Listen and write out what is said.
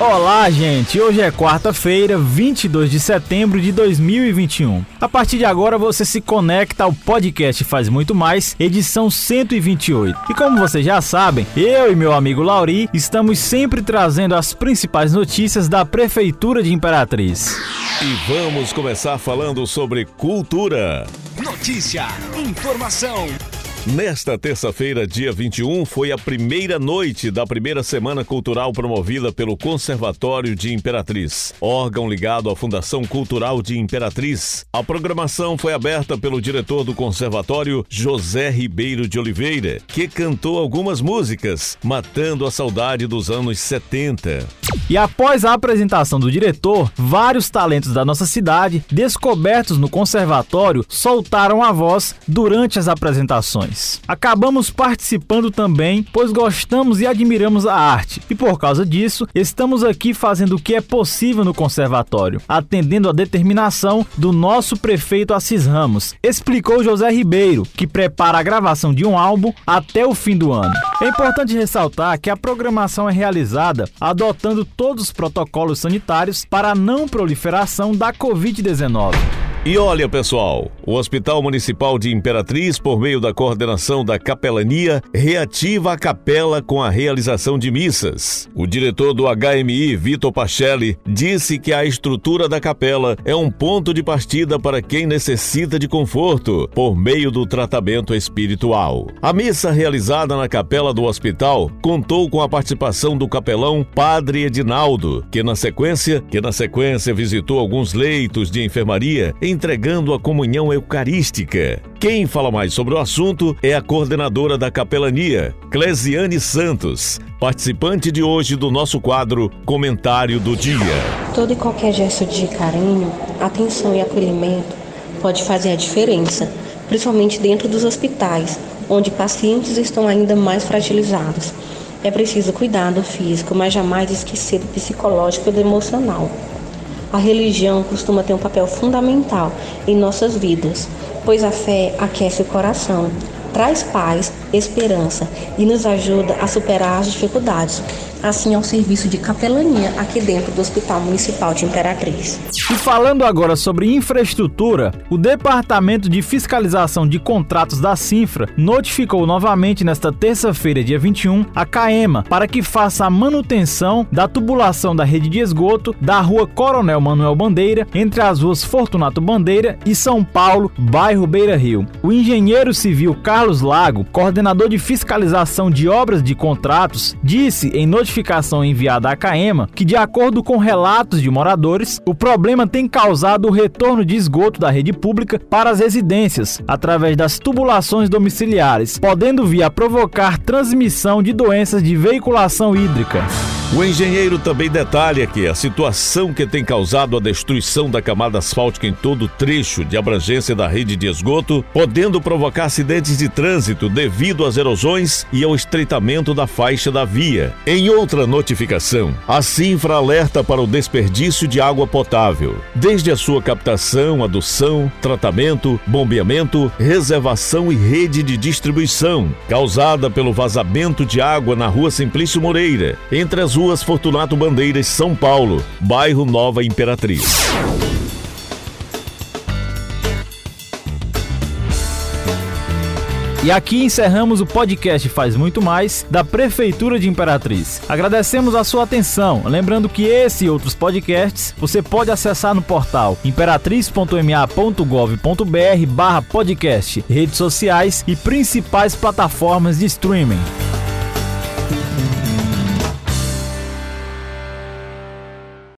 Olá, gente! Hoje é quarta-feira, 22 de setembro de 2021. A partir de agora você se conecta ao podcast Faz Muito Mais, edição 128. E como vocês já sabem, eu e meu amigo Lauri estamos sempre trazendo as principais notícias da Prefeitura de Imperatriz. E vamos começar falando sobre cultura. Notícia, informação, Nesta terça-feira, dia 21, foi a primeira noite da primeira semana cultural promovida pelo Conservatório de Imperatriz, órgão ligado à Fundação Cultural de Imperatriz. A programação foi aberta pelo diretor do conservatório, José Ribeiro de Oliveira, que cantou algumas músicas, matando a saudade dos anos 70. E após a apresentação do diretor, vários talentos da nossa cidade, descobertos no conservatório, soltaram a voz durante as apresentações. Acabamos participando também, pois gostamos e admiramos a arte. E por causa disso, estamos aqui fazendo o que é possível no conservatório, atendendo a determinação do nosso prefeito Assis Ramos, explicou José Ribeiro, que prepara a gravação de um álbum até o fim do ano. É importante ressaltar que a programação é realizada adotando todos os protocolos sanitários para a não proliferação da Covid-19. E olha, pessoal, o Hospital Municipal de Imperatriz, por meio da coordenação da capelania, reativa a capela com a realização de missas. O diretor do HMI, Vitor Pachelli, disse que a estrutura da capela é um ponto de partida para quem necessita de conforto por meio do tratamento espiritual. A missa realizada na capela do hospital contou com a participação do capelão Padre Edinaldo, que na sequência, que na sequência visitou alguns leitos de enfermaria entregando a comunhão eucarística. Quem fala mais sobre o assunto é a coordenadora da capelania, Clesiane Santos, participante de hoje do nosso quadro Comentário do Dia. Todo e qualquer gesto de carinho, atenção e acolhimento pode fazer a diferença, principalmente dentro dos hospitais, onde pacientes estão ainda mais fragilizados. É preciso cuidar do físico, mas jamais esquecer do psicológico e do emocional. A religião costuma ter um papel fundamental em nossas vidas, pois a fé aquece o coração, traz paz, esperança e nos ajuda a superar as dificuldades, assim ao serviço de capelania aqui dentro do Hospital Municipal de Imperatriz. E falando agora sobre infraestrutura, o Departamento de Fiscalização de Contratos da Cinfra notificou novamente nesta terça-feira, dia 21, a CAEMA para que faça a manutenção da tubulação da rede de esgoto da rua Coronel Manuel Bandeira, entre as ruas Fortunato Bandeira e São Paulo, bairro Beira Rio. O engenheiro civil Carlos Lago, coordenador de fiscalização de obras de contratos, disse em notificação enviada à CAEMA que, de acordo com relatos de moradores, o problema tem causado o retorno de esgoto da rede pública para as residências, através das tubulações domiciliares, podendo vir a provocar transmissão de doenças de veiculação hídrica. O engenheiro também detalha que a situação que tem causado a destruição da camada asfáltica em todo o trecho de abrangência da rede de esgoto, podendo provocar acidentes de trânsito devido às erosões e ao estreitamento da faixa da via. Em outra notificação, a Cinfra alerta para o desperdício de água potável, desde a sua captação, adução, tratamento, bombeamento, reservação e rede de distribuição, causada pelo vazamento de água na rua Simplício Moreira, entre as ruas Fortunato Bandeiras, São Paulo, bairro Nova Imperatriz. E aqui encerramos o podcast Faz Muito Mais da Prefeitura de Imperatriz. Agradecemos a sua atenção. Lembrando que esse e outros podcasts você pode acessar no portal imperatriz.ma.gov.br barra podcast, redes sociais e principais plataformas de streaming.